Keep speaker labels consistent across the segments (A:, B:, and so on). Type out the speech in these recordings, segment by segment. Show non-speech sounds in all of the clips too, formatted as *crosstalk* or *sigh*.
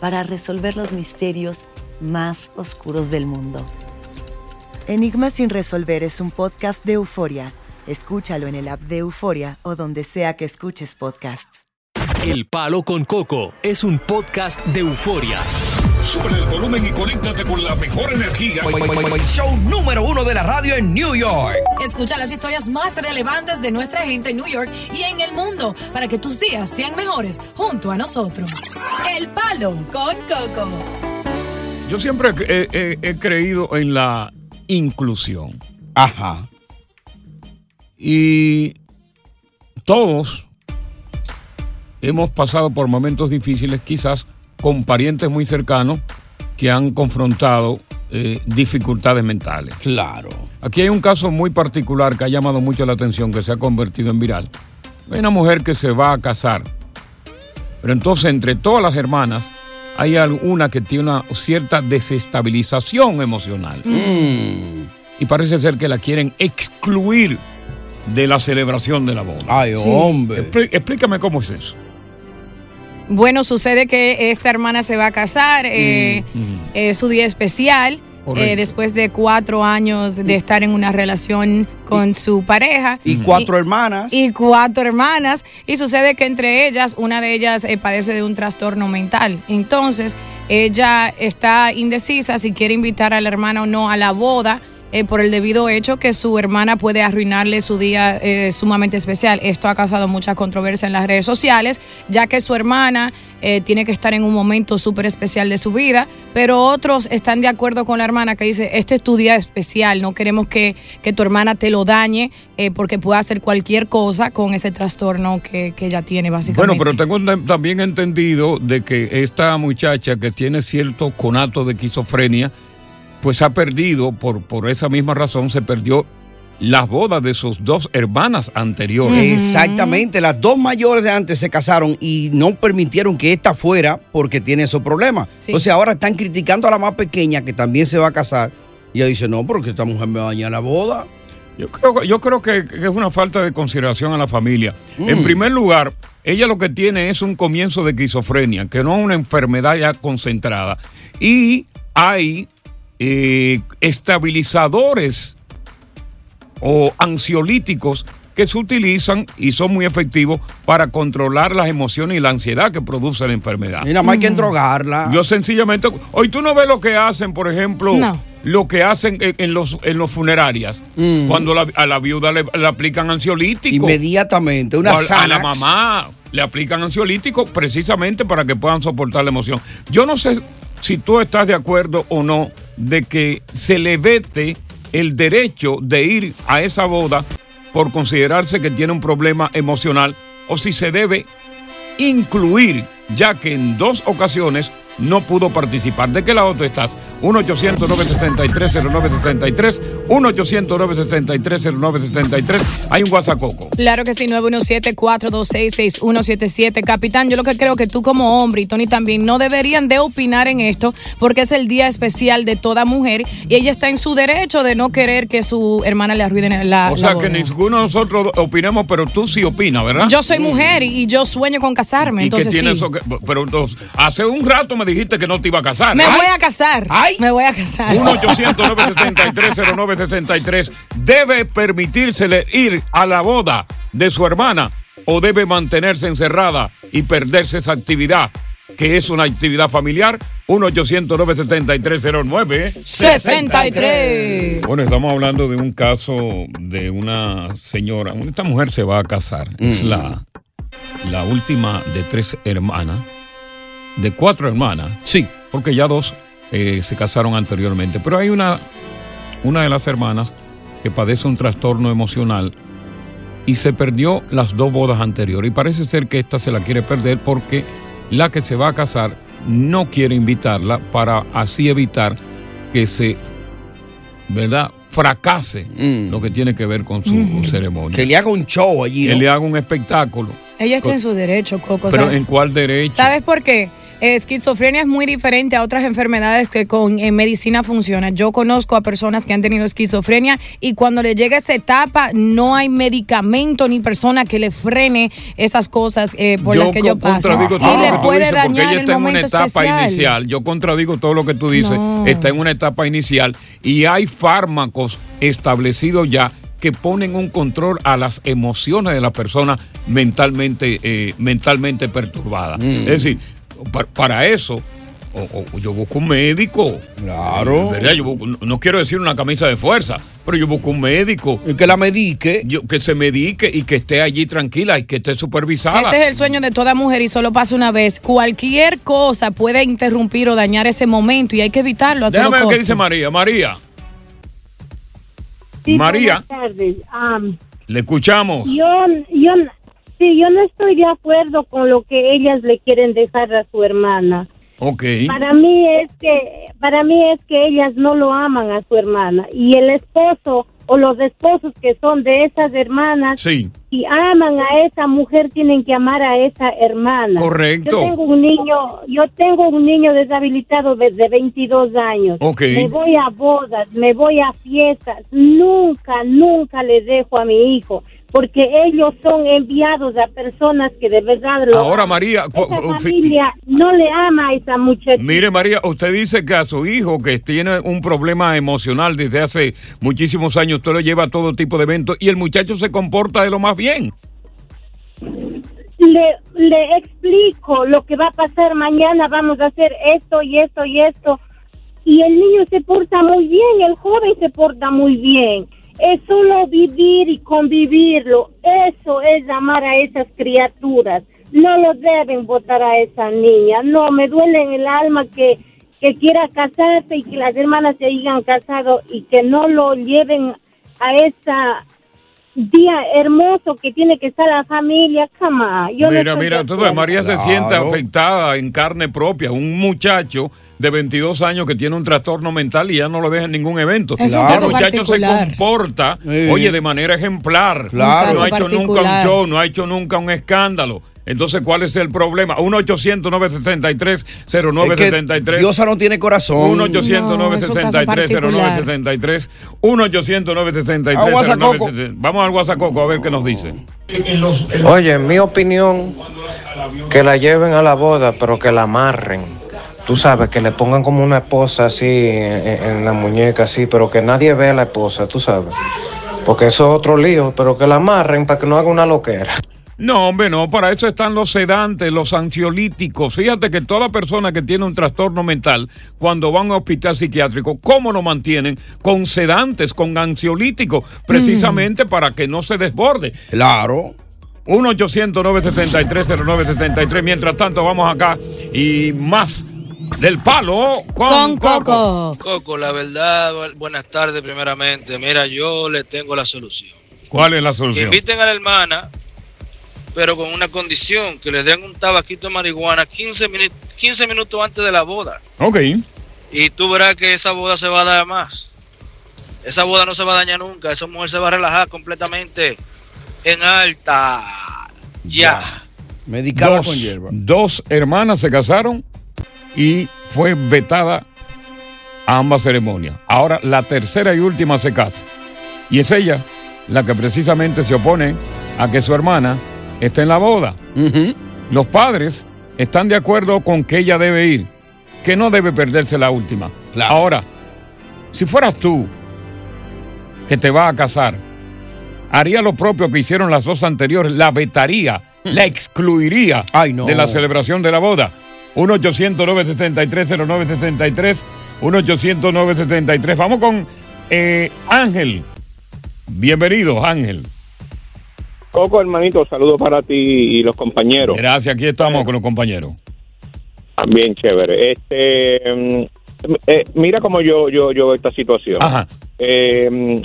A: para resolver los misterios más oscuros del mundo. Enigmas sin resolver es un podcast de euforia. Escúchalo en el app de Euforia o donde sea que escuches podcasts.
B: El Palo con Coco es un podcast de euforia.
C: Sube el volumen y conéctate con la mejor energía.
D: Show número uno de la radio en New York.
E: Escucha las historias más relevantes de nuestra gente en New York y en el mundo para que tus días sean mejores junto a nosotros. El Palo con Coco.
C: Yo siempre he, he- he creído en la inclusión.
D: Ajá.
C: Y todos hemos pasado por momentos difíciles, quizás con parientes muy cercanos que han confrontado eh, dificultades mentales.
D: Claro.
C: Aquí hay un caso muy particular que ha llamado mucho la atención, que se ha convertido en viral. Hay una mujer que se va a casar, pero entonces entre todas las hermanas hay alguna que tiene una cierta desestabilización emocional. Y parece ser que la quieren excluir de la celebración de la boda.
D: Ay, hombre.
C: Explí- explícame cómo es eso.
F: Bueno, sucede que esta hermana se va a casar, eh, es su día especial, eh, después de cuatro años de estar en una relación con su pareja.
D: Y cuatro hermanas.
F: Y cuatro hermanas. Y sucede que entre ellas, una de ellas eh, padece de un trastorno mental. Entonces, ella está indecisa si quiere invitar a la hermana o no a la boda. Eh, por el debido hecho que su hermana puede arruinarle su día eh, sumamente especial. Esto ha causado mucha controversia en las redes sociales, ya que su hermana eh, tiene que estar en un momento súper especial de su vida, pero otros están de acuerdo con la hermana que dice, este es tu día especial, no queremos que, que tu hermana te lo dañe porque puede hacer cualquier cosa con ese trastorno que, que ella tiene básicamente.
C: Bueno, pero tengo también entendido de que esta muchacha que tiene cierto conato de esquizofrenia, pues ha perdido, por, por esa misma razón, se perdió las bodas de sus dos hermanas anteriores.
D: Exactamente, las dos mayores de antes se casaron y no permitieron que esta fuera porque tiene esos problemas.
F: Sí.
D: Entonces ahora están criticando a la más pequeña que también se va a casar. Y ella dice, no, porque esta mujer me va a dañar la boda.
C: Yo creo, yo creo que, que es una falta de consideración a la familia. En primer lugar, ella lo que tiene es un comienzo de esquizofrenia, que no es una enfermedad ya concentrada. Y hay eh, estabilizadores o ansiolíticos que se utilizan y son muy efectivos para controlar las emociones y la ansiedad que produce la enfermedad.
D: Y nada más hay que drogarla.
C: Yo sencillamente, hoy tú no ves lo que hacen, por ejemplo,
F: No.
C: lo que hacen en, en los en los funerarias, cuando la- a la viuda le, le aplican ansiolítico.
D: Inmediatamente, una
C: O a, a la mamá le aplican ansiolítico precisamente para que puedan soportar la emoción. Yo no sé si tú estás de acuerdo o no de que se le vete el derecho de ir a esa boda por considerarse que tiene un problema emocional o si se debe incluir, ya que en dos ocasiones no pudo participar. ¿De qué lado tú estás? 1-800-963-0963, 1-800-963-0963. Hay un WhatsApp.
F: Claro que sí, 917-426-6177. Capitán, yo lo que creo que tú como hombre y Tony también no deberían de opinar en esto porque es el día especial de toda mujer y ella está en su derecho de no querer que su hermana le arruine la
C: O
F: la
C: sea
F: boda.
C: que ninguno de nosotros opinemos, pero tú sí opinas, ¿verdad?
F: Yo soy mujer y, y yo sueño con casarme,
C: ¿Y
F: entonces
C: que tiene
F: sí.
C: eso que- pero entonces, hace un rato me dijiste que no te iba a casar.
F: Me
C: Ay,
F: voy a casar.
D: Ay.
F: Me voy a casar.
C: 1-800-973-0973. ¿Debe permitírsele ir a la boda de su hermana o debe mantenerse encerrada y perderse esa actividad que es una actividad familiar? 1-800-973-09.
F: 63.
C: Bueno, estamos hablando de un caso de una señora. Esta mujer se va a casar. Es la, la última de tres hermanas, de cuatro hermanas,
D: Sí.
C: porque ya dos eh, se casaron anteriormente. Pero hay una, una de las hermanas que padece un trastorno emocional y se perdió las dos bodas anteriores. Y parece ser que esta se la quiere perder porque la que se va a casar no quiere invitarla para así evitar que se, ¿verdad? Fracase
D: Mm.
C: lo que tiene que ver con su ceremonia.
D: Que le haga un show allí.
C: Que
D: ¿no?
C: le haga un espectáculo.
F: Ella está en su derecho, Coco.
C: Pero
F: ¿sabes?
C: ¿en cuál derecho?
F: ¿Sabes por qué? Esquizofrenia es muy diferente a otras enfermedades que con en medicina funciona. Yo conozco a personas que han tenido esquizofrenia y cuando le llega esa etapa no hay medicamento ni persona que le frene esas cosas eh, por las que yo paso.
C: todo
F: Y le puede
C: dices, porque
F: dañar
C: ella
F: el
C: está en una
F: momento
C: etapa
F: especial.
C: inicial. Yo contradigo todo lo que tú dices.
F: No.
C: Está en una etapa inicial y hay fármacos establecidos ya que ponen un control a las emociones de la persona mentalmente, eh, mentalmente perturbada.
D: Mm.
C: Es decir, pa- para eso o- o yo busco un médico.
D: Claro.
C: ¿Verdad? Yo busco- no- no quiero decir una camisa de fuerza, pero yo busco un médico.
D: Que la medique.
C: Yo, que se medique y que esté allí tranquila y que esté supervisada.
F: Ese es el sueño de toda mujer y solo pasa una vez. Cualquier cosa puede interrumpir o dañar ese momento y hay que evitarlo a todo
C: Déjame ver qué dice María. María,
G: Sí,
C: María.
G: buenas tardes. Am,
C: le escuchamos.
G: yo, yo, sí, yo no estoy de acuerdo con lo que ellas le quieren dejar a su hermana.
C: Ok.
G: Para mí es que, para mí es que ellas no lo aman a su hermana y el esposo o los esposos que son de esas hermanas,
C: Sí.
G: si aman a esa mujer tienen que amar a esa hermana.
C: Correcto.
G: Yo tengo un niño, yo tengo un niño deshabilitado desde 22 años.
C: Ok.
G: Me voy a bodas, me voy a fiestas, nunca, nunca le dejo a mi hijo, porque ellos son enviados a personas que de verdad lo
C: Ahora,
G: aman.
C: María,
G: Esa familia no le ama a esa muchacha.
C: Mire, María, usted dice que a su hijo, que tiene un problema emocional desde hace muchísimos años, usted lo lleva a todo tipo de eventos y el muchacho se comporta de lo más bien.
G: le, le explico lo que va a pasar mañana, vamos a hacer esto y esto y esto. Y el niño se porta muy bien, el joven se porta muy bien. Es solo vivir y convivirlo. Eso es amar a esas criaturas. No lo deben votar a esa niña. No, me duele en el alma que, que quiera casarse y que las hermanas se hayan casado y que no lo lleven a esa día hermoso que tiene que estar la familia, cama. Yo no
C: mira,
G: estoy
C: mira,
G: acuerdo.
C: María se siente afectada en carne propia. Un muchacho de 22 años que tiene un trastorno mental y ya no lo deja en ningún evento.
F: Es
D: un
C: el muchacho se comporta,
D: Sí.
C: oye, de manera ejemplar.
D: Claro.
C: No ha hecho nunca un show, no ha hecho nunca un escándalo. Entonces, ¿cuál es el problema? 1-800-973-0973.
D: Es que Diosa no tiene corazón.
C: 1-800-963-0973. 1-800-963-0973.
D: A Guasacoco.
C: Vamos al Guasacoco a ver qué nos dice.
H: Oye, en mi opinión, que la lleven a la boda, pero que la amarren. Tú sabes, que le pongan como una esposa así en, en la muñeca, así, pero que nadie vea a la esposa, tú sabes. Porque eso es otro lío, pero que la amarren para que no haga una loquera.
C: No, hombre, no, para eso están los sedantes, los ansiolíticos. Fíjate que toda persona que tiene un trastorno mental, cuando van a un hospital psiquiátrico, ¿cómo lo mantienen? Con sedantes, con ansiolíticos, precisamente para que no se desborde.
D: Claro.
C: 1-800-973-0973. Mientras tanto, vamos acá y más del palo con,
F: Con Coco.
I: Coco, la verdad, bu- buenas tardes primeramente. Mira, yo le tengo la solución.
C: ¿Cuál es la
I: Que
C: solución?
I: inviten a la hermana, pero con una condición, que le den un tabaquito de marihuana 15, minu- 15 minutos antes de la boda.
C: Ok.
I: Y tú verás que esa boda se va a dar más. Esa boda no se va a dañar nunca. Esa mujer se va a relajar completamente en alta. Ya.
D: Medicada
C: Dos,
D: con hierba.
C: dos hermanas se casaron y fue vetada a ambas ceremonias. Ahora la tercera y última se casa. Y es ella la que precisamente se opone a que su hermana esté en la boda. Los padres están de acuerdo con que ella debe ir, que no debe perderse la última.
D: Claro.
C: Ahora, si fueras tú que te vas a casar, haría lo propio que hicieron las dos anteriores, la vetaría, la excluiría.
D: Ay, no.
C: de la celebración de la boda. 1-800-973-0973, 1-800-973. Vamos con eh, Ángel. Bienvenido, Ángel.
J: Coco, hermanito, saludos para ti y los compañeros.
C: Gracias, aquí estamos con los compañeros.
J: Bien chévere. Este, mm, eh, mira cómo yo, yo, yo veo esta situación.
C: Ajá.
J: Eh, mm,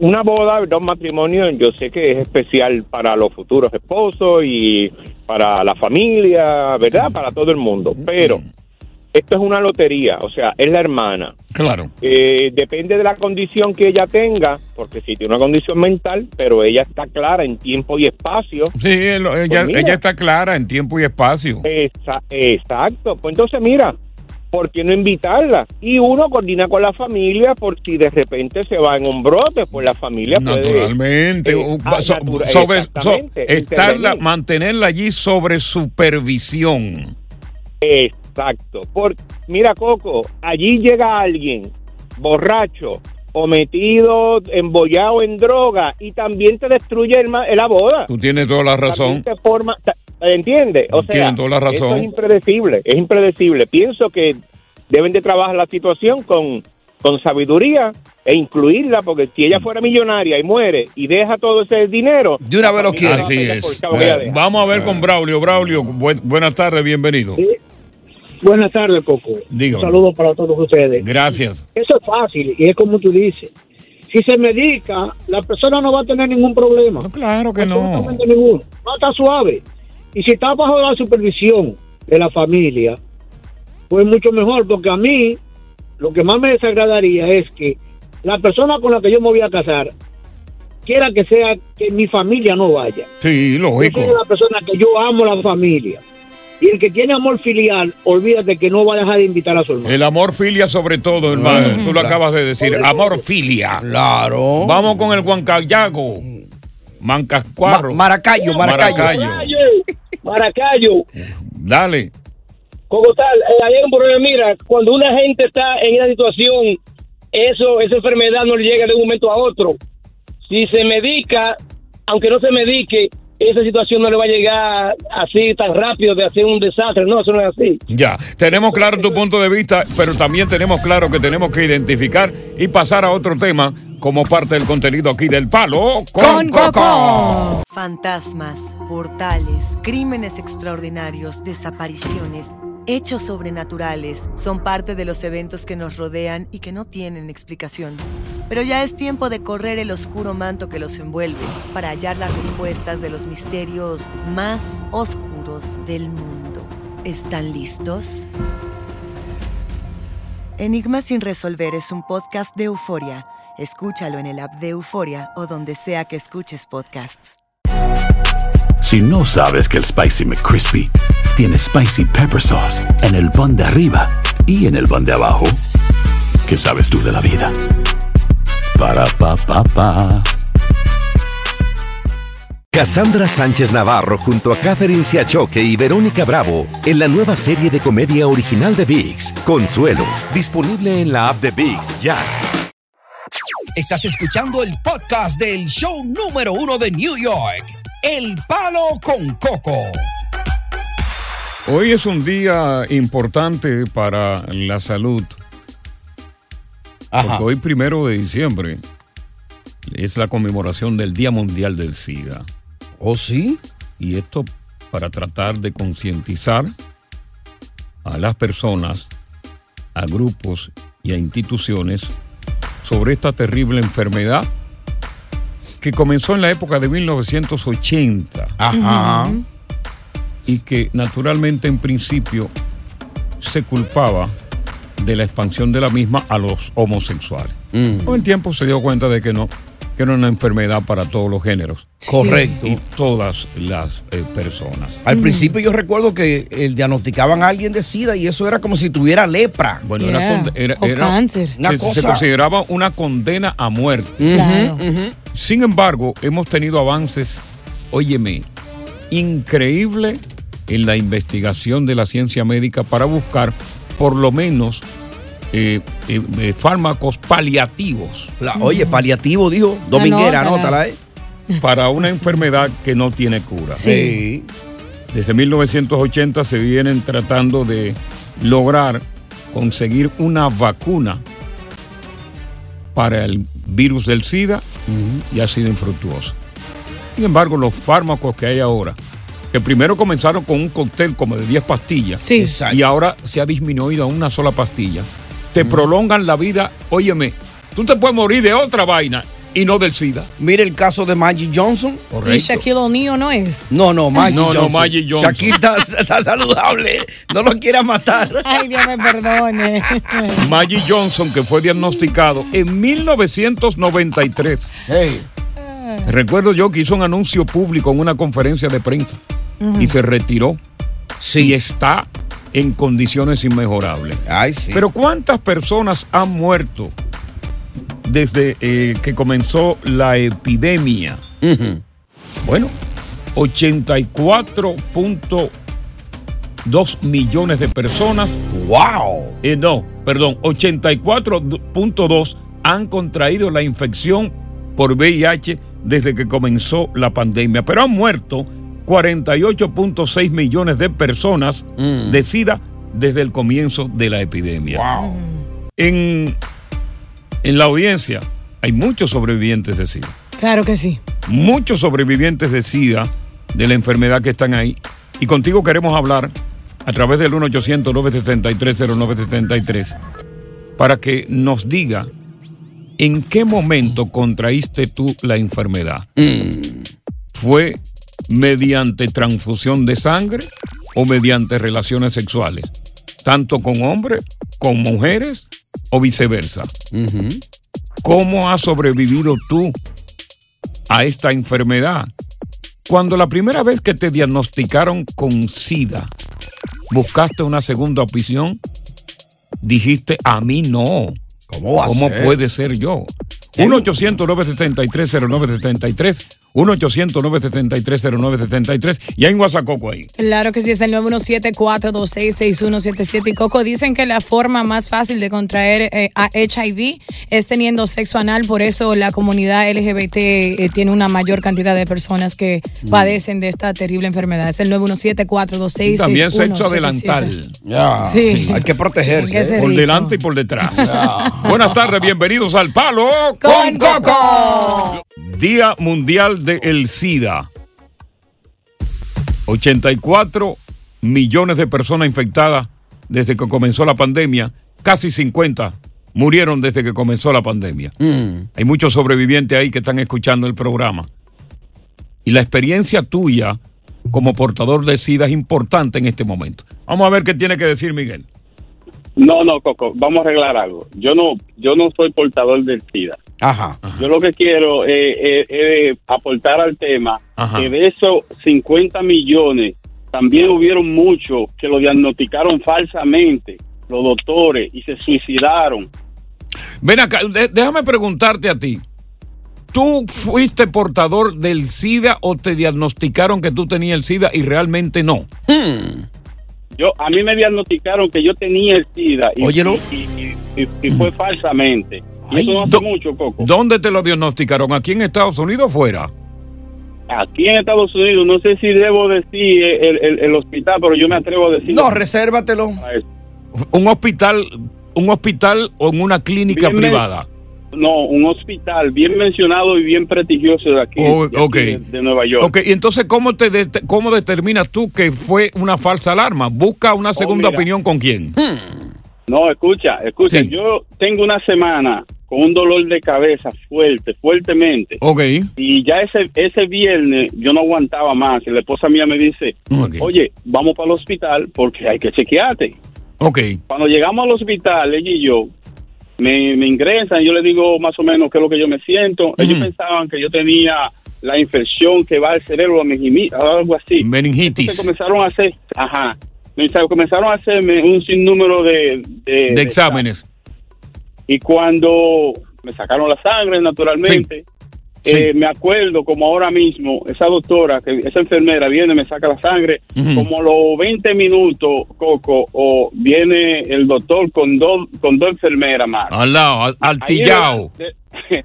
J: una boda, dos matrimonios, yo sé que es especial para los futuros esposos y para la familia, ¿verdad? Para todo el mundo. Pero esto es una lotería, o sea, es la hermana.
C: Claro.
J: Eh, depende de la condición que ella tenga, porque si tiene una condición mental, pero ella está clara en tiempo y espacio.
C: Sí, él- ella,
J: Pues mira.
C: ella está clara en tiempo y espacio.
J: Esa- exacto. Pues entonces, mira, ¿por qué no invitarla? Y uno coordina con la familia por si de repente se va en un brote, pues la familia puede...
C: Naturalmente.
J: eh,
C: un-
J: ah,
C: so-
J: natura-
C: sobre, so- estarla, mantenerla allí sobre supervisión.
J: Exacto. Por, mira, Coco, allí llega alguien borracho o metido, embollado en droga y también te destruye el, ma- la boda.
C: Tú tienes toda la razón.
J: Te forma, ¿entiendes? O sea,
C: Tienes toda la razón.
J: esto es impredecible, es impredecible. Pienso que deben de trabajar la situación con, con sabiduría e incluirla, porque si ella fuera millonaria y muere y deja todo ese dinero...
D: De una vez lo quiere.
C: Así es. Vamos a ver con Braulio. Braulio, buen- buenas tardes, bienvenido.
K: Buenas tardes, Coco.
C: Dígame.
K: Un saludo para todos ustedes.
C: Gracias.
K: Eso es fácil y es como tú dices. Si se medica, la persona no va a tener ningún problema.
C: claro que no.
K: Absolutamente ninguno. Va a estar suave. Y si está bajo la supervisión de la familia, pues mucho mejor, porque a mí lo que más me desagradaría es que la persona con la que yo me voy a casar quiera que sea que mi familia no vaya.
C: Sí,
K: Yo
C: lógico.
K: soy una persona que yo amo la familia. Y el que tiene amor filial, olvídate que no va a dejar de invitar a su hermano.
C: El amor filia sobre todo, hermano. Tú lo acabas de decir. Amor filia.
D: Claro.
C: Vamos con el Huancayago. Mancascuarro.
D: Maracayo,
C: Maracayo.
K: Maracayo.
C: Dale.
K: Como tal, eh, hay un problema. Mira, cuando una gente está en una situación, eso, esa enfermedad no le llega de un momento a otro. Si se medica, aunque no se medique, esa situación no le va a llegar así tan rápido de hacer un desastre. No, eso no es así.
C: Ya, tenemos claro tu punto de vista, pero también tenemos claro que tenemos que identificar y pasar a otro tema como parte del contenido aquí del Palo con, Coco.
A: Fantasmas, portales, crímenes extraordinarios, desapariciones, hechos sobrenaturales son parte de los eventos que nos rodean y que no tienen explicación. Pero ya es tiempo de correr el oscuro manto que los envuelve para hallar las respuestas de los misterios más oscuros del mundo. ¿Están listos? Enigma sin resolver es un podcast de euforia. Escúchalo en el app de Euforia o donde sea que escuches podcasts.
L: Si no sabes que el Spicy McCrispy tiene Spicy Pepper Sauce en el pan de arriba y en el pan de abajo, ¿qué sabes tú de la vida? Para, pa, pa, pa.
M: Cassandra Sánchez Navarro junto a Catherine Siachoque y Verónica Bravo en la nueva serie de comedia original de VIX, Consuelo, disponible en la app de VIX ya.
D: Estás escuchando el podcast del show número uno de New York, El Palo con Coco.
C: Hoy es un día importante para la salud.
D: Ajá.
C: Porque hoy, primero de diciembre, es la conmemoración del Día Mundial del SIDA.
D: ¿Oh, sí?
C: Y esto para tratar de concientizar a las personas, a grupos y a instituciones sobre esta terrible enfermedad que comenzó en la época de 1980
D: Ajá.
C: y que naturalmente en principio se culpaba de la expansión de la misma a los homosexuales. Con el tiempo se dio cuenta de que no, que era una enfermedad para todos los géneros.
D: Correcto.
C: Y todas las eh, personas.
D: Al principio yo recuerdo que eh, diagnosticaban a alguien de SIDA y eso era como si tuviera lepra.
C: Bueno, era, con- era-
F: O
C: era-
F: cáncer.
D: Una
C: se, consideraba una condena a muerte.
F: Claro.
C: Sin embargo, hemos tenido avances, óyeme, increíble en la investigación de la ciencia médica para buscar por lo menos eh, eh, eh, fármacos paliativos
D: La- oye, paliativo, dijo. Dominguera,
F: Anótala.
D: anótala, ¿eh?
C: para una enfermedad que no tiene cura.
F: Sí.
C: Desde 1980 se vienen tratando de lograr conseguir una vacuna para el virus del SIDA y ha sido infructuoso. Sin embargo, los fármacos que hay ahora, que primero comenzaron con un cóctel como de 10 pastillas
F: Sí.
D: Exacto.
C: y ahora se ha disminuido a una sola pastilla, te prolongan la vida. Óyeme, tú te puedes morir de otra vaina y no del SIDA.
D: Mire el caso de Maggie Johnson.
F: Y Shaquille O'Neal no es.
D: No, no, Maggie
C: No, no,
D: Johnson.
C: Maggie Johnson.
D: Shaquille está, está saludable. No lo quiera matar.
F: Ay, Dios me perdone.
C: Maggie Johnson, que fue diagnosticado en 1993. Recuerdo yo que hizo un anuncio público en una conferencia de prensa y se retiró. Y está en condiciones inmejorables. Pero ¿cuántas personas han muerto desde eh, que comenzó la epidemia? Bueno, 84.2 millones de personas.
D: ¡Wow!
C: no, perdón, 84.2 han contraído la infección por VIH desde que comenzó la pandemia, pero han muerto 48.6 millones de personas de SIDA desde el comienzo de la epidemia. En, en la audiencia hay muchos sobrevivientes de SIDA
F: Claro que sí.
C: muchos sobrevivientes de SIDA, de la enfermedad que están ahí. Y contigo queremos hablar a través del 1-800-973-0973 para que nos diga en qué momento contraíste tú la enfermedad. ¿Fue mediante transfusión de sangre o mediante relaciones sexuales? Tanto con hombres, con mujeres o viceversa. ¿Cómo has sobrevivido tú a esta enfermedad? Cuando la primera vez que te diagnosticaron con SIDA, buscaste una segunda opción, dijiste, a mí no.
D: ¿Cómo va a ser?
C: puede ser yo? 1-800-973-0973, 1-800-973-0973, y hay un WhatsApp ahí.
F: Claro que sí, es el 917-426-6177. Y Coco, dicen que la forma más fácil de contraer eh, a HIV es teniendo sexo anal, por eso la comunidad LGBT eh, tiene una mayor cantidad de personas que
C: Mm.
F: padecen de esta terrible enfermedad. Es el 917-426-6177.
C: También sexo adelantal.
D: Ya.
F: Sí.
D: Hay que protegerse.
F: Hay que ser
C: Por delante y por detrás. Buenas tardes, bienvenidos al Palo
F: Con Coco.
C: Día Mundial del SIDA. 84 millones de personas infectadas desde que comenzó la pandemia. Casi 50 murieron desde que comenzó la pandemia. Hay muchos sobrevivientes ahí que están escuchando el programa. Y la experiencia tuya como portador de SIDA es importante en este momento. Vamos a ver qué tiene que decir Miguel.
N: No, no, Coco, vamos a arreglar algo. Yo no, yo no soy portador del SIDA.
D: Ajá.
N: Yo lo que quiero es aportar al tema
C: Ajá.
N: que de esos 50 millones también hubieron muchos que lo diagnosticaron falsamente, los doctores, y se suicidaron.
C: Ven acá, de- déjame preguntarte a ti. ¿Tú fuiste portador del SIDA o te diagnosticaron que tú tenías el SIDA y realmente no?
N: Yo, a mí me diagnosticaron que yo tenía el SIDA y,
C: Óyelo.
N: y, y- y- y fue falsamente. Y eso no hace mucho, Coco.
C: ¿Dónde te lo diagnosticaron? ¿Aquí en Estados Unidos o fuera?
N: Aquí en Estados Unidos, no sé si debo decir el, el- el hospital, pero yo me atrevo a decir.
D: No, resérvatelo.
C: ¿Un hospital, un hospital o en una clínica
N: Bien
C: privada?
N: No, un hospital bien mencionado y bien prestigioso de aquí,
C: Oh,
N: de, aquí de, de Nueva York.
C: Ok, y entonces, ¿cómo, te det- ¿cómo determinas tú que fue una falsa alarma? ¿Busca una segunda
N: Oh, mira.
C: opinión con quién?
N: No, escucha, escucha,
C: Sí.
N: yo tengo una semana con un dolor de cabeza fuerte, fuertemente.
C: Ok.
N: Y ya ese ese viernes yo no aguantaba más. Y la esposa mía me dice, oye, vamos para el hospital porque hay que chequearte.
C: Ok.
N: Cuando llegamos al hospital, ella y yo, me, me ingresan, yo le digo más o menos qué es lo que yo me siento. Ellos pensaban que yo tenía la infección que va al cerebro, meningimi- algo así.
C: Meningitis.
N: Entonces comenzaron a hacer, ajá, me- comenzaron a hacerme un sinnúmero de, de,
C: De exámenes.
N: Y cuando me sacaron la sangre, naturalmente, eh, me acuerdo como ahora mismo, esa doctora, que esa enfermera viene, me saca la sangre,
C: Ujú.
N: como a los 20 minutos, Coco, o viene el doctor con dos con dos enfermeras más.
C: Al lado, al, al
N: Ahí
C: tillao.
N: de- de-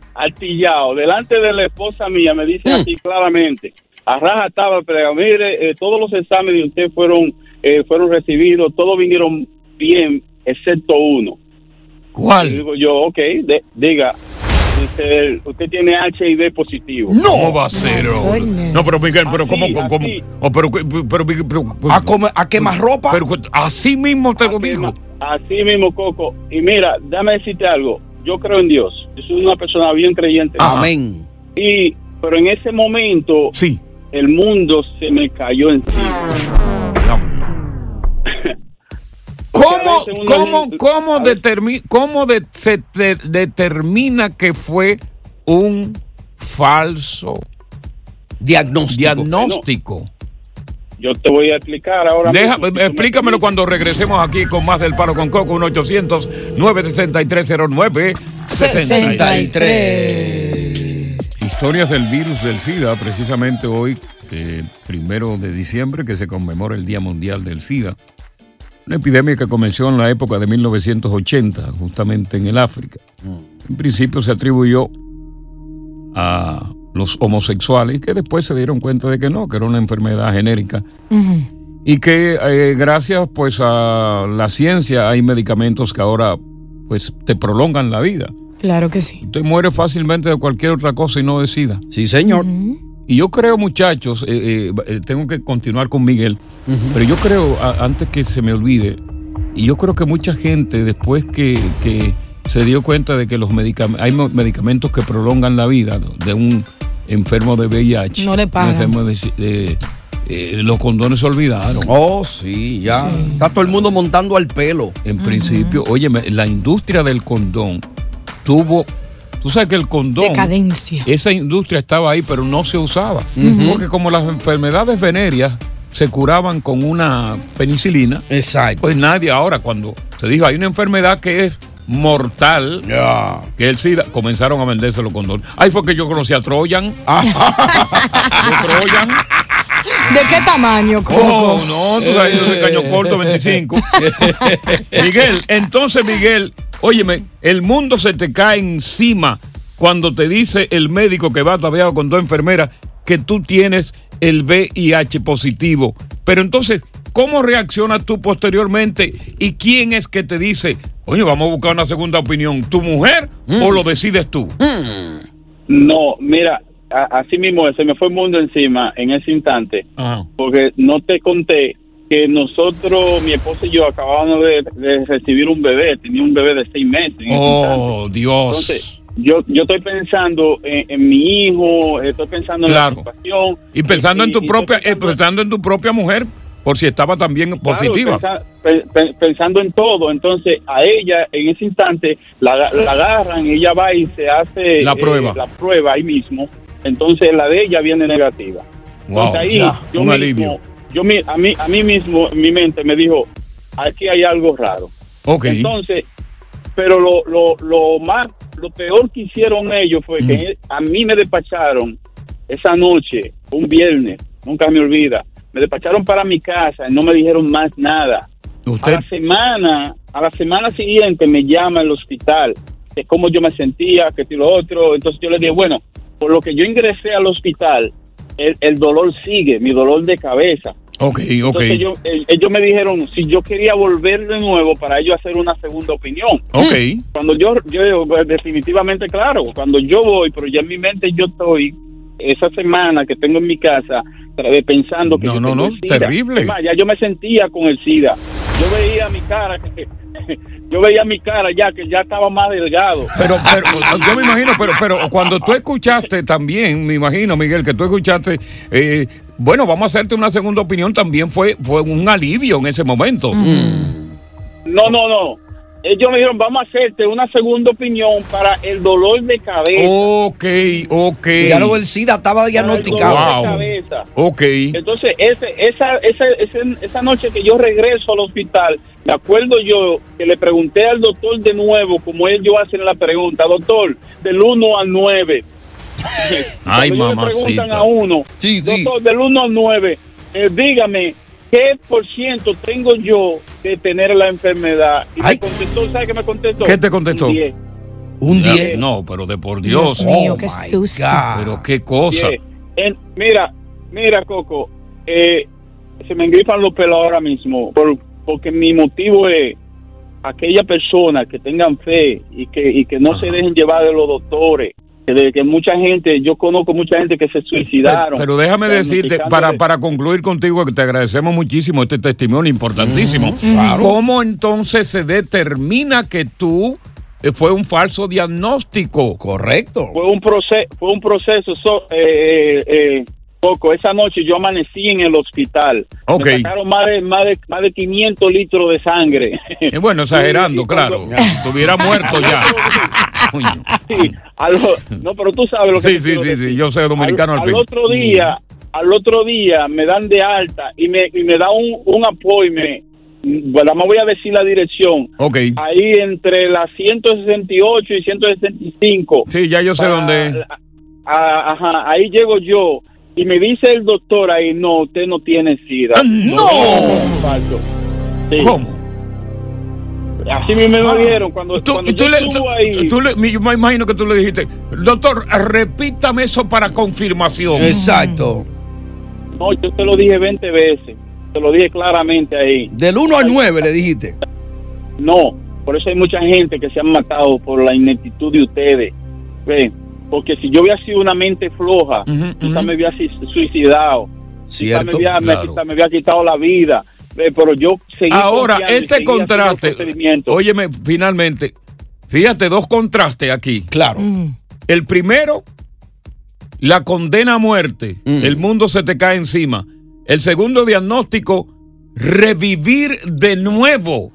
N: *laughs* altillao, delante de la esposa mía, me dice
C: Mm.
N: así claramente, a raja estaba, pero mire, eh, todos los exámenes de usted fueron, eh, fueron recibidos, todos vinieron bien, excepto uno.
C: ¿Cuál?
N: Y digo yo, ok, de- diga, dice, usted tiene HIV positivo.
C: ¿Cómo va a ser? oh? No, pero Miguel, pero ¿cómo? Cómo-
N: así.
C: oh, pero, pero, pero, pero-
D: ¿A, come- a quemar ropa?
C: pero así mismo te lo dijo.
N: Así mismo, Coco. Y mira, déjame decirte algo. Yo creo en Dios. yo soy una persona bien creyente.
O: Amén.
N: Y, pero en ese momento,
C: sí.
N: el mundo se me cayó encima.
C: ¿Cómo, cómo, cómo, determi- cómo de- se te- determina que fue un falso
O: diagnóstico?
C: diagnóstico?
N: Yo te voy a explicar ahora.
C: Deja-
N: mismo.
C: explícamelo cuando regresemos aquí con más del Palo con Coco, 1-800-963-0963. Historias del virus del SIDA, precisamente hoy, eh, primero de diciembre, que se conmemora el Día Mundial del SIDA. Una epidemia que comenzó en la época de 1980, justamente en el África. En principio se atribuyó a los homosexuales, que después se dieron cuenta de que no, que era una enfermedad genérica y que eh, gracias pues a la ciencia hay medicamentos que ahora pues te prolongan la vida.
F: Claro que sí.
C: Usted muere fácilmente de cualquier otra cosa y no de SIDA.
O: Sí, señor.
C: Y yo creo, muchachos, eh, eh, eh, tengo que continuar con Miguel, pero yo creo, a- antes que se me olvide, y yo creo que mucha gente después que, que se dio cuenta de que los medicamentos, hay medicamentos que prolongan la vida de un enfermo de VIH,
F: No le
C: un
F: pagan.
C: enfermo de, de- eh, los condones se olvidaron.
O: Oh, sí, ya. Está todo el mundo montando al pelo.
C: En principio, oye, la industria del condón tuvo. Tú sabes que el condón.
F: Decadencia.
C: Esa industria estaba ahí, pero no se usaba. Porque como las enfermedades venéreas se curaban con una penicilina.
O: Exacto.
C: Pues nadie ahora, cuando se dijo hay una enfermedad que es mortal, que es el SIDA, comenzaron a venderse los condones. Ahí fue que yo conocí a Troyan. *laughs* Los Troyan.
F: ¿De qué tamaño, Coco?
C: Oh, no, tú sabes, yo soy caño corto, 25. *laughs* Miguel, entonces, Miguel, óyeme, el mundo se te cae encima cuando te dice el médico que va ataviado con dos enfermeras que tú tienes el VIH positivo. Pero entonces, ¿cómo reaccionas tú posteriormente? ¿Y quién es que te dice, oye, vamos a buscar una segunda opinión? ¿Tu mujer o lo decides tú?
N: No, mira, así mismo se me fue el mundo encima en ese instante, porque no te conté que nosotros, mi esposa y yo, acabábamos de, de recibir un bebé, tenía un bebé de seis meses. en
C: Oh, Dios.
N: Entonces, yo, yo estoy pensando en, en mi hijo, estoy pensando en la situación.
C: Y pensando en tu propia, eh, pensando en tu propia mujer, por si estaba también
N: Claro,
C: positiva.
N: pensa- pe- pe- pensando en todo, entonces a ella en ese instante la, la agarran, ella va y se hace
C: La
N: eh,
C: prueba.
N: la prueba ahí mismo, entonces la de ella viene negativa.
C: Wow,
N: entonces ahí
C: ya,
N: yo
C: un
N: mismo,
C: alivio.
N: Yo mi- a mí a mí mismo en mi mente me dijo aquí hay algo raro.
C: Ok.
N: Entonces, pero lo, lo, lo más lo peor que hicieron ellos fue que a mí me despacharon esa noche, un viernes, nunca me olvida. Me despacharon para mi casa y no me dijeron más nada. A la semana, a la semana siguiente me llama el hospital de cómo yo me sentía, que lo otro. Entonces yo le dije, bueno, por lo que yo ingresé al hospital, el, el dolor sigue, mi dolor de cabeza.
C: Ok, ok.
N: Entonces yo- el- ellos me dijeron si yo quería volver de nuevo para ellos hacer una segunda opinión.
C: Ok.
N: Cuando yo, yo pues, definitivamente claro, cuando yo voy, pero ya en mi mente yo estoy esa semana que tengo en mi casa tra- pensando que
C: No,
N: yo
C: no,
N: tengo
C: no,
N: SIDA.
C: terrible.
N: Es más, ya yo me sentía con el SIDA. Yo veía mi cara, que- *laughs* yo veía mi cara ya que ya estaba más delgado.
C: Pero, pero *laughs* yo me imagino, pero, pero cuando tú escuchaste también, me imagino, Miguel, que tú escuchaste, eh, bueno, vamos a hacerte una segunda opinión, también fue, fue un alivio en ese momento.
N: No, no, no. Ellos me dijeron, vamos a hacerte una segunda opinión para el dolor de cabeza.
C: Ok, ok.
O: Ya luego el SIDA estaba diagnosticado.
N: Para el dolor
C: Wow.
N: de cabeza.
C: Ok.
N: Entonces, ese, esa, esa, ese- esa noche que yo regreso al hospital, me acuerdo yo que le pregunté al doctor de nuevo, como ellos hacen la pregunta, doctor, del 1 al 9.
C: Ay,
N: ellos le
C: mamacita.
N: preguntan a uno, doctor, del 1 al 9, eh, dígame, ¿qué por ciento tengo yo de tener la enfermedad? Y me contestó, ¿sabe qué me contestó?
C: ¿Qué te contestó?
N: Un 10.
C: Un
N: Ya.
C: 10. No, pero de por Dios.
N: Dios mío,
C: Oh,
N: qué susto.
C: God. Pero qué cosa.
N: En- mira, mira, Coco, eh, se me engrifan los pelos ahora mismo, por- porque mi motivo es aquella persona que tengan fe y que, y que no se dejen llevar de los doctores. Que, de, que mucha gente, yo conozco mucha gente que se suicidaron.
C: Pero déjame decirte, para, para concluir contigo, que te agradecemos muchísimo este testimonio importantísimo.
N: Claro.
C: ¿Cómo entonces se determina que tú eh, fue un falso diagnóstico.
O: Correcto.
N: Fue un proceso, fue un proceso, so- eh, eh, poco. Esa noche yo amanecí en el hospital.
C: Ok.
N: Me sacaron más de, más de, más de 500 litros de sangre.
C: Eh, bueno, exagerando, *laughs* claro. Estuviera muerto ya. *laughs*
N: Sí, al- no, pero tú sabes lo que
C: Sí, sí, sí, sí, yo sé, dominicano al
N: al,
C: fin.
N: otro día, al otro día me dan de alta y me, y me da un, un appointment. Bueno, me voy a decir la dirección.
C: Ok.
N: Ahí entre las 168 y 165.
C: Sí, ya yo sé dónde
N: a- ajá, ahí llego yo y me dice el doctor ahí, no, usted no tiene SIDA.
C: Ah, ¡No!
N: Falso. Sí.
C: ¿Cómo?
N: Así mismo me dieron cuando, cuando
C: tú
N: yo
C: le-
N: estuve
C: tú-
N: ahí.
C: tú le- me- yo me imagino que tú le dijiste, doctor, repítame eso para confirmación.
O: Exacto.
N: No, yo te lo dije 20 veces. Te lo dije claramente ahí.
O: Del 1 al 9 le dijiste.
N: No, por eso hay mucha gente que se han matado por la ineptitud de ustedes. Ve, Porque si yo hubiera sido una mente floja, quizá me hubiera suicidado. Quizá
O: Cierto,
N: me hubiera,
O: claro.
N: quizá me hubiera quitado la vida. Ve, Pero yo seguí
C: Ahora, este contraste,
N: procedimiento.
C: óyeme, finalmente, fíjate, dos contrastes aquí.
O: Claro.
C: El primero, la condena a muerte. El mundo se te cae encima. El segundo diagnóstico, revivir de nuevo.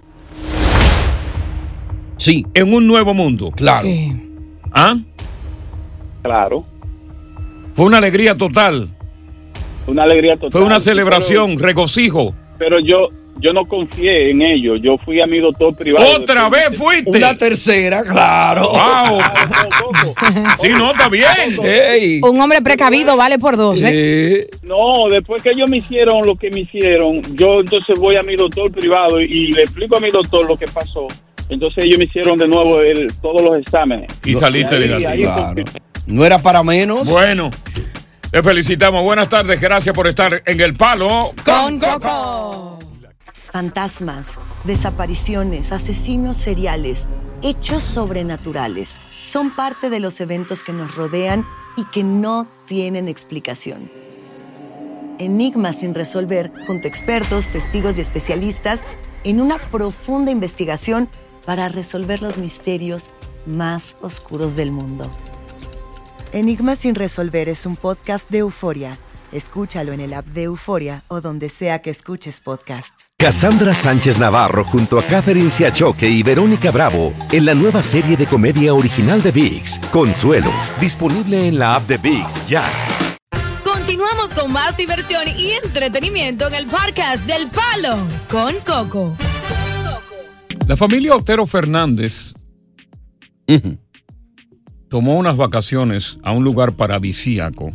O: Sí.
C: En un nuevo mundo.
O: Claro.
C: ¿Ah?
N: Claro.
C: Fue una alegría total.
N: Una alegría total.
C: Fue una celebración, regocijo.
N: Pero, yo yo no confié en ello. Yo fui a mi doctor privado.
C: ¿Otra vez fuiste?
O: Una tercera, claro.
C: ¡Wow! *laughs* sí, no, está bien.
F: Un hombre precavido vale por dos, ¿eh?
N: No, después que ellos me hicieron lo que me hicieron, yo entonces voy a mi doctor privado y le explico a mi doctor lo que pasó. Entonces ellos me hicieron de nuevo el, todos los exámenes.
C: Y saliste negativo. Claro.
O: No era para menos.
C: Bueno, te felicitamos. Buenas tardes. Gracias por estar en el palo.
F: Con Coco.
A: Fantasmas, desapariciones, asesinos seriales, hechos sobrenaturales son parte de los eventos que nos rodean y que no tienen explicación. Enigmas sin resolver, junto a expertos, testigos y especialistas, en una profunda investigación para resolver los misterios más oscuros del mundo. Enigmas sin resolver es un podcast de euforia. Escúchalo en el app de Euforia o donde sea que escuches podcasts.
M: Cassandra Sánchez Navarro junto a Catherine Siachoque y Verónica Bravo en la nueva serie de comedia original de VIX, Consuelo, disponible en la app de VIX ya.
E: Continuamos con más diversión y entretenimiento en el podcast del Palo con Coco.
C: La familia Otero Fernández tomó unas vacaciones a un lugar paradisíaco,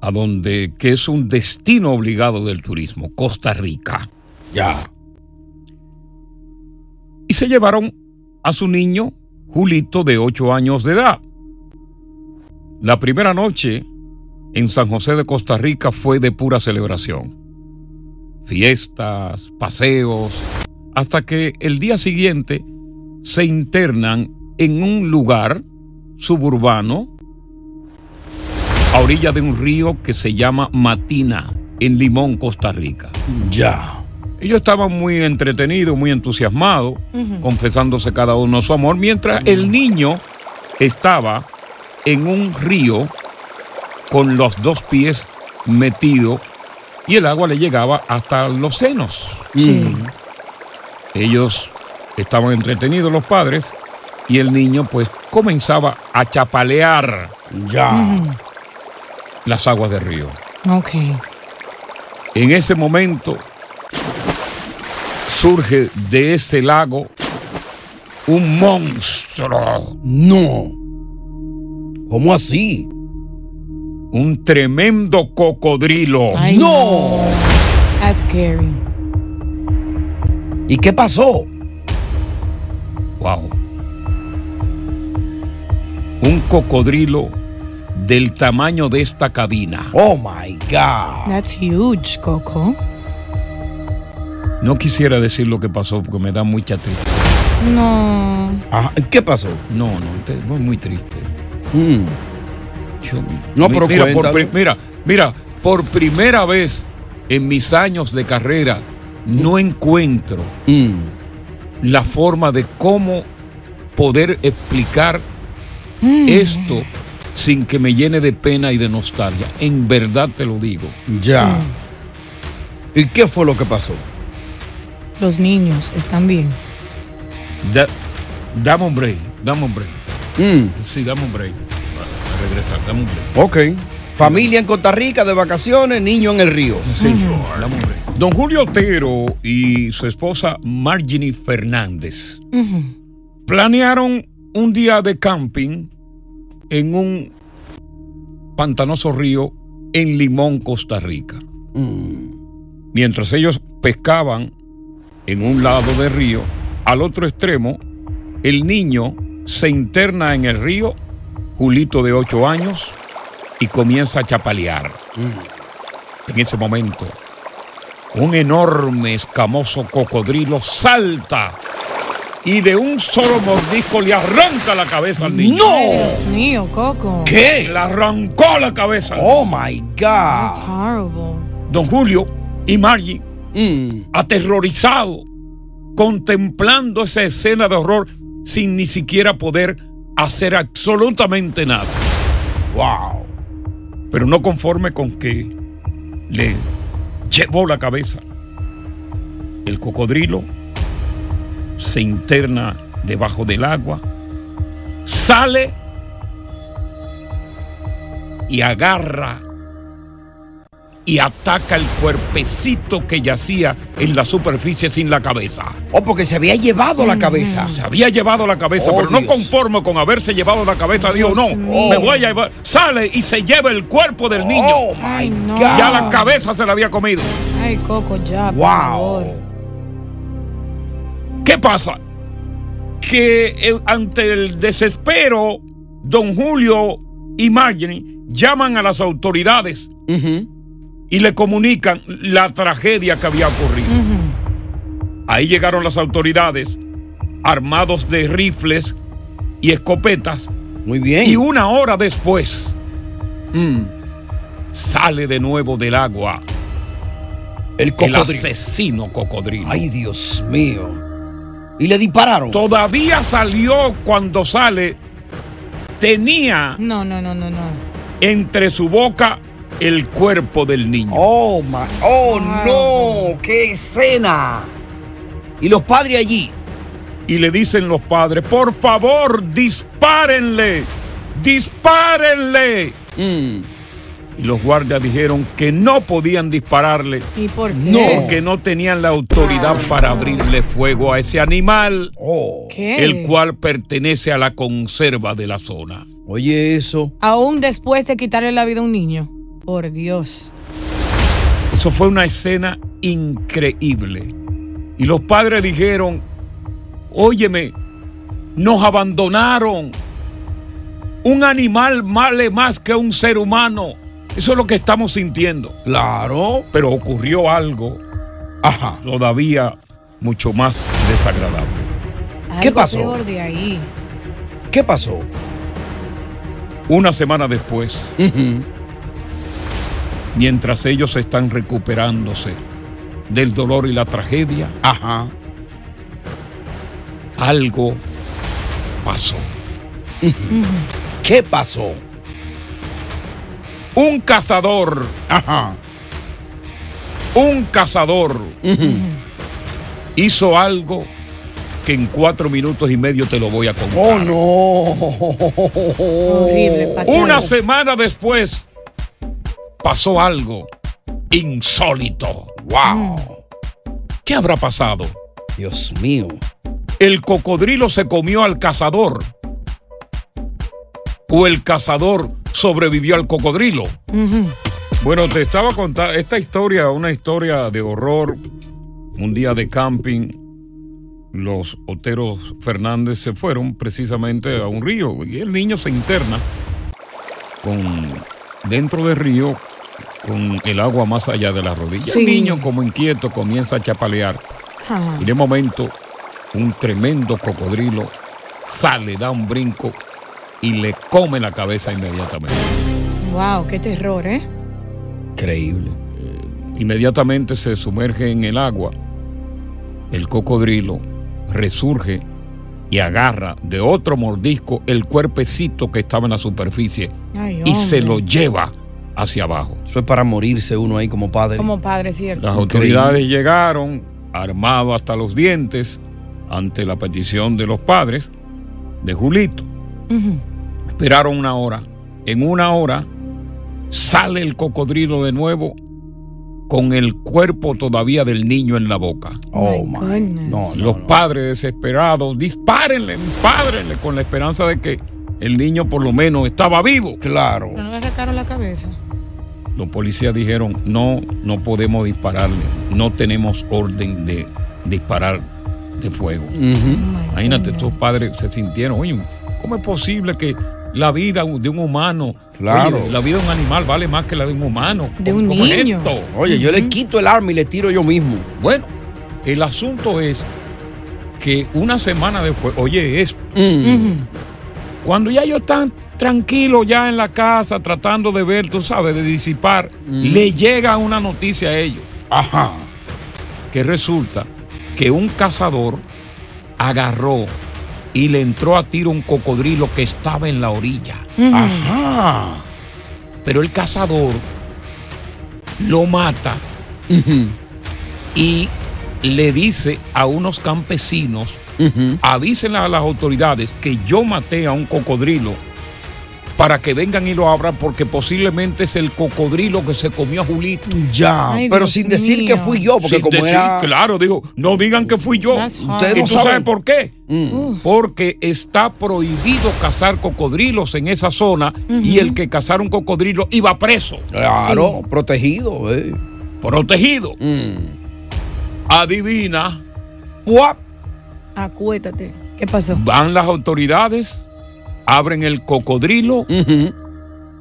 C: a donde que es un destino obligado del turismo, Costa Rica.
O: Ya.
C: Y se llevaron a su niño, Julito, de 8 años de edad. La primera noche en San José de Costa Rica fue de pura celebración. Fiestas, paseos, hasta que el día siguiente se internan en un lugar suburbano a orilla de un río que se llama Matina, en Limón, Costa Rica.
O: Ya.
C: Ellos estaban muy entretenidos, muy entusiasmados, confesándose cada uno su amor, mientras el niño estaba en un río con los dos pies metidos y el agua le llegaba hasta los senos. Ellos estaban entretenidos los padres y el niño pues comenzaba a chapalear
O: ya
C: las aguas del río.
F: Ok.
C: En ese momento surge de ese lago un monstruo.
O: No. ¿Cómo así?
C: Un tremendo cocodrilo.
F: Ay, no. That's scary.
O: ¿Y qué pasó?
C: Wow. Un cocodrilo del tamaño de esta cabina.
O: Oh my God.
F: That's huge, Coco.
C: No quisiera decir lo que pasó porque me da mucha tristeza.
F: No.
O: Ajá, ¿Qué pasó?
C: No, no, te- muy triste.
O: Mm.
C: Yo-
O: No,
C: mi-
O: pero
C: mira,
O: cuéntalo.
C: mira, mira, por primera vez en mis años de carrera no encuentro
O: Mm.
C: la forma de cómo poder explicar
F: Mm.
C: esto sin que me llene de pena y de nostalgia. En verdad te lo digo.
O: Ya. ¿Y qué fue lo que pasó?
F: Los niños están bien.
C: Da- dame un break, dame un break.
O: Mm.
C: Sí, dame un break. Para regresar, dame un break.
O: Ok. Familia en Costa Rica de vacaciones, niño en el río.
C: Dame un break. Don Julio Otero y su esposa Margini Fernández planearon un día de camping en un pantanoso río en Limón, Costa Rica. Mientras ellos pescaban en un lado del río, al otro extremo, el niño se interna en el río, Julito de 8 años, y comienza a chapalear. En ese momento, un enorme escamoso cocodrilo salta y de un solo mordisco le arranca la cabeza al niño.
F: Ay, Dios mío, Coco.
C: ¿Qué? Le arrancó la cabeza.
O: Oh my
F: That's
O: God.
F: horrible.
C: Don Julio y Margie, aterrorizados, contemplando esa escena de horror sin ni siquiera poder hacer absolutamente nada.
O: Wow.
C: Pero no conforme con que le llevó la cabeza. El cocodrilo se interna debajo del agua, sale y agarra y ataca el cuerpecito que yacía en la superficie sin la cabeza.
O: Oh, porque se había llevado la cabeza.
C: Se había llevado la cabeza,
O: Oh,
C: pero no conforme con haberse llevado la cabeza, dijo, no,
O: Dios mío.
C: me voy a llevar. Sale y se lleva el cuerpo del niño.
O: Oh, my
F: no.
O: God.
C: Ya la cabeza se la había comido.
F: Ay, Coco, ya, por
O: Wow.
F: favor.
C: ¿Qué pasa? Que eh, ante el desespero, don Julio y Marjorie llaman a las autoridades y le comunican la tragedia que había ocurrido. Ahí llegaron las autoridades armados de rifles y escopetas.
O: Muy bien.
C: Y una hora después sale de nuevo del agua
O: El
C: asesino cocodrilo.
O: Ay, Dios mío. Y le dispararon.
C: Todavía salió cuando sale. Tenía
F: No, no, no, no, no.
C: entre su boca el cuerpo del niño.
O: Oh, my. Oh, no. ¡Qué escena! Y los padres allí.
C: Y le dicen los padres, por favor, dispárenle, dispárenle.
O: Mm.
C: Y los guardias dijeron que no podían dispararle
F: ¿Y por qué?
C: porque no tenían la autoridad para abrirle fuego a ese animal,
O: Oh.
F: ¿Qué?
C: el cual pertenece a la conserva de la zona.
O: Oye, eso.
F: Aún después de quitarle la vida a un niño. Por Dios.
C: Eso fue una escena increíble. Y los padres dijeron, óyeme, nos abandonaron. Un animal vale más que un ser humano. Eso es lo que estamos sintiendo.
O: Claro.
C: Pero ocurrió algo
O: Ajá.
C: todavía mucho más desagradable.
O: ¿Qué pasó?
F: peor de ahí.
O: ¿Qué pasó?
C: Una semana después, mientras ellos están recuperándose del dolor y la tragedia,
O: Ajá.
C: algo pasó.
O: ¿Qué pasó?
C: Un cazador,
O: Ajá.
C: un cazador hizo algo que en cuatro minutos y medio te lo voy a contar.
O: Oh, no.
F: Horrible.
C: Una semana después pasó algo insólito.
O: Wow.
C: ¿Qué habrá pasado?
O: Dios mío.
C: ¿El cocodrilo se comió al cazador? ¿O el cazador sobrevivió al cocodrilo? Bueno, te estaba contando esta historia, una historia de horror. Un día de camping, los Oteros Fernández se fueron precisamente a un río y el niño se interna con dentro del río con el agua más allá de la rodilla.
F: Sí.
C: El niño como inquieto comienza a chapalear
F: Ajá.
C: y de momento un tremendo cocodrilo sale, da un brinco y le come la cabeza inmediatamente.
F: Wow, qué terror, ¿eh?
O: Increíble.
C: Inmediatamente se sumerge en el agua. El cocodrilo resurge y agarra de otro mordisco el cuerpecito que estaba en la superficie
F: Ay,
C: y se lo lleva hacia abajo.
O: Eso es para morirse uno ahí como padre.
F: Como padre, cierto.
C: Las autoridades llegaron armados hasta los dientes ante la petición de los padres de Julito.
F: Ujú.
C: Esperaron una hora. En una hora sale el cocodrilo de nuevo con el cuerpo todavía del niño en la boca.
O: Oh, my. No, no,
C: Los padres desesperados, dispárenle, dispárenle con la esperanza de que el niño por lo menos estaba vivo.
O: Claro.
F: Pero no le arrancaron la cabeza.
C: Los policías dijeron, no, no podemos dispararle, no tenemos orden de disparar de fuego. Imagínate, estos padres se sintieron, oye, ¿cómo es posible que la vida de un humano,
O: Claro.
C: oye, la vida de un animal vale más que la de un humano?
O: De
C: ¿Cómo-
O: un niño.
C: esto?
O: Oye, yo le quito el arma y le tiro yo mismo.
C: Bueno, el asunto es que una semana después, oye, es
O: Mm.
C: cuando ya ellos están tranquilos ya en la casa tratando de ver, tú sabes, de disipar,
O: Mm.
C: le llega una noticia a ellos. Ajá. Que resulta que un cazador agarró y le entró a tiro un cocodrilo que estaba en la orilla. Ajá. Pero el cazador lo mata y le dice a unos campesinos, avísenle a las autoridades que yo maté a un cocodrilo para que vengan y lo abran porque posiblemente es el cocodrilo que se comió a Julito.
O: Ya, Ay, pero Dios sin decir que fui yo, porque
C: Sin
O: como
C: decir,
O: era-
C: Claro, digo, no digan que fui yo.
O: Ustedes
C: ¿Y
O: no
C: tú
O: saben.
C: sabes por qué? Porque está prohibido cazar cocodrilos en esa zona y el que cazara un cocodrilo iba preso.
O: Claro, protegido. eh.
C: Protegido. Adivina.
F: Acuérdate. ¿Qué pasó?
C: Van las autoridades, abren el cocodrilo.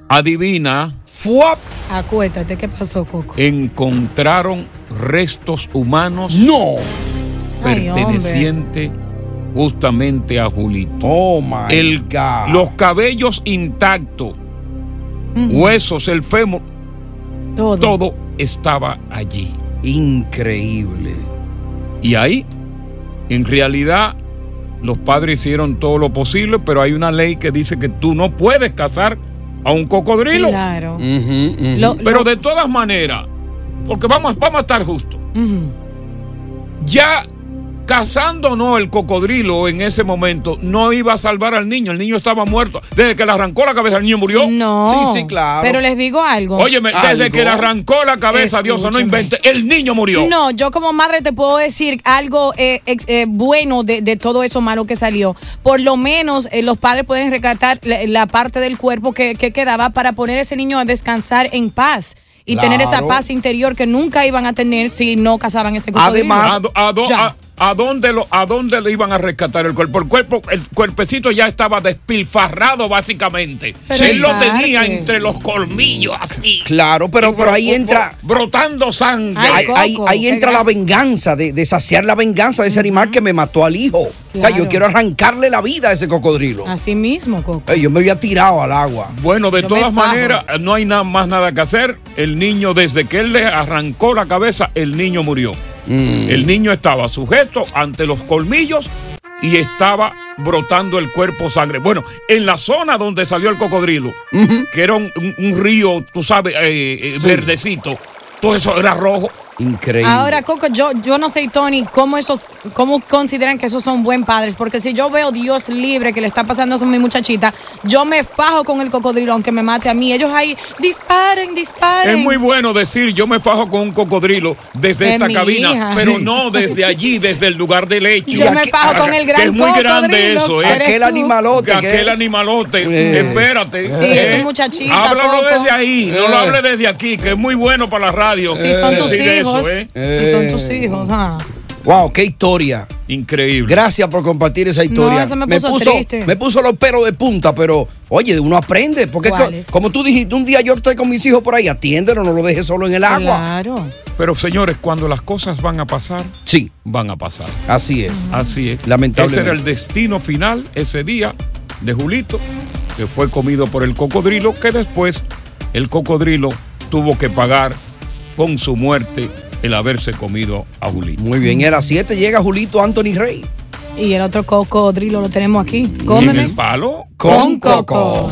C: Adivina.
F: Acuérdate. ¿Qué pasó, Coco?
C: Encontraron restos humanos.
O: No.
F: Ay,
C: Perteneciente justamente a Julito.
O: Oh my
C: el,
O: God.
C: Los cabellos intactos, huesos, el fémur,
F: Todo.
C: todo estaba allí.
O: Increíble.
C: Y ahí, en realidad, los padres hicieron todo lo posible, pero hay una ley que dice que tú no puedes cazar a un cocodrilo.
F: Claro.
O: Lo-
C: pero de todas maneras, porque vamos, vamos a estar justos. Ya cazando o no el cocodrilo en ese momento, no iba a salvar al niño. El niño estaba muerto. Desde que le arrancó la cabeza, el niño murió.
F: No. Pero les digo algo.
C: Óyeme, desde que le arrancó la cabeza, Dios no invente, el niño murió.
F: No, yo como madre te puedo decir algo eh, eh, bueno de, de todo eso malo que salió. Por lo menos eh, los padres pueden rescatar la, la parte del cuerpo que, que quedaba para poner a ese niño a descansar en paz. Y tener esa
C: Claro.
F: paz interior que nunca iban a tener si no cazaban ese cocodrilo.
C: ¿A, do- a do- a- a dónde lo, ¿a dónde le iban a rescatar el cuerpo? El cuerpo, el cuerpecito ya estaba despilfarrado básicamente.
O: Pero
C: Él lo tenía entre los colmillos así.
O: Claro, pero, pero ahí entra.
C: Brotando sangre.
O: Ahí, ahí- ahí entra la venganza, de, de saciar la venganza de ese animal que me mató al hijo. O sea, yo
F: Claro.
O: quiero arrancarle la vida a ese cocodrilo.
F: Así mismo, Coco.
O: Yo me había tirado al agua.
C: Bueno, de
F: Yo
C: todas maneras, no hay nada más nada que hacer. El niño, desde que él le arrancó la cabeza, el niño murió.
O: Mm.
C: El niño estaba sujeto ante los colmillos y estaba brotando el cuerpo sangre. Bueno, en la zona donde salió el cocodrilo, que era un, un- un río, tú sabes, eh, eh, verdecito, todo eso era rojo.
O: Increíble.
F: Ahora, Coco, yo, yo no sé, Tony, cómo esos, cómo consideran que esos son buen padres, porque si yo veo Dios libre que le está pasando eso a mi muchachita, yo me fajo con el cocodrilo aunque me mate a mí. Ellos ahí disparen, disparen.
C: Es muy bueno decir, yo me fajo con un cocodrilo desde
F: Es
C: esta cabina,
F: hija.
C: pero
F: Sí.
C: no desde allí, desde el lugar del hecho.
F: Yo me fajo con el gran
C: Que es muy grande eso, ¿eh?
O: Aquel animalote.
C: Que
O: que-
C: aquel animalote,
O: Eh.
C: espérate.
F: Sí, es tu muchachita,
C: Háblalo
F: Coco.
C: desde ahí, no lo
O: Eh.
C: hable desde aquí, que es muy bueno para la radio.
F: Si son tus
C: eso, ¿eh?
F: si son tus hijos, ah.
O: Wow, qué historia.
C: Increíble.
O: Gracias por compartir esa historia.
F: No, eso me puso triste.
O: Me puso los pelos de punta, pero oye, uno aprende. Porque es que,
F: ¿Cuáles?
O: como tú dijiste, un día yo estoy con mis hijos por ahí, atiéndelo, no lo dejes solo en el agua.
F: Claro.
C: Pero señores, cuando las cosas van a pasar,
O: sí,
C: van a pasar.
O: Así es.
C: Así es.
O: Lamentablemente.
C: Ese era el destino final ese día de Julito, que fue comido por el cocodrilo, que después el cocodrilo tuvo que pagar con su muerte el haberse comido a Julito.
O: Muy bien, era 7 llega Julito Anthony Rey.
F: Y el otro cocodrilo lo tenemos aquí.
C: ¿Y en
F: Cómeme.
C: el palo?
F: Con coco.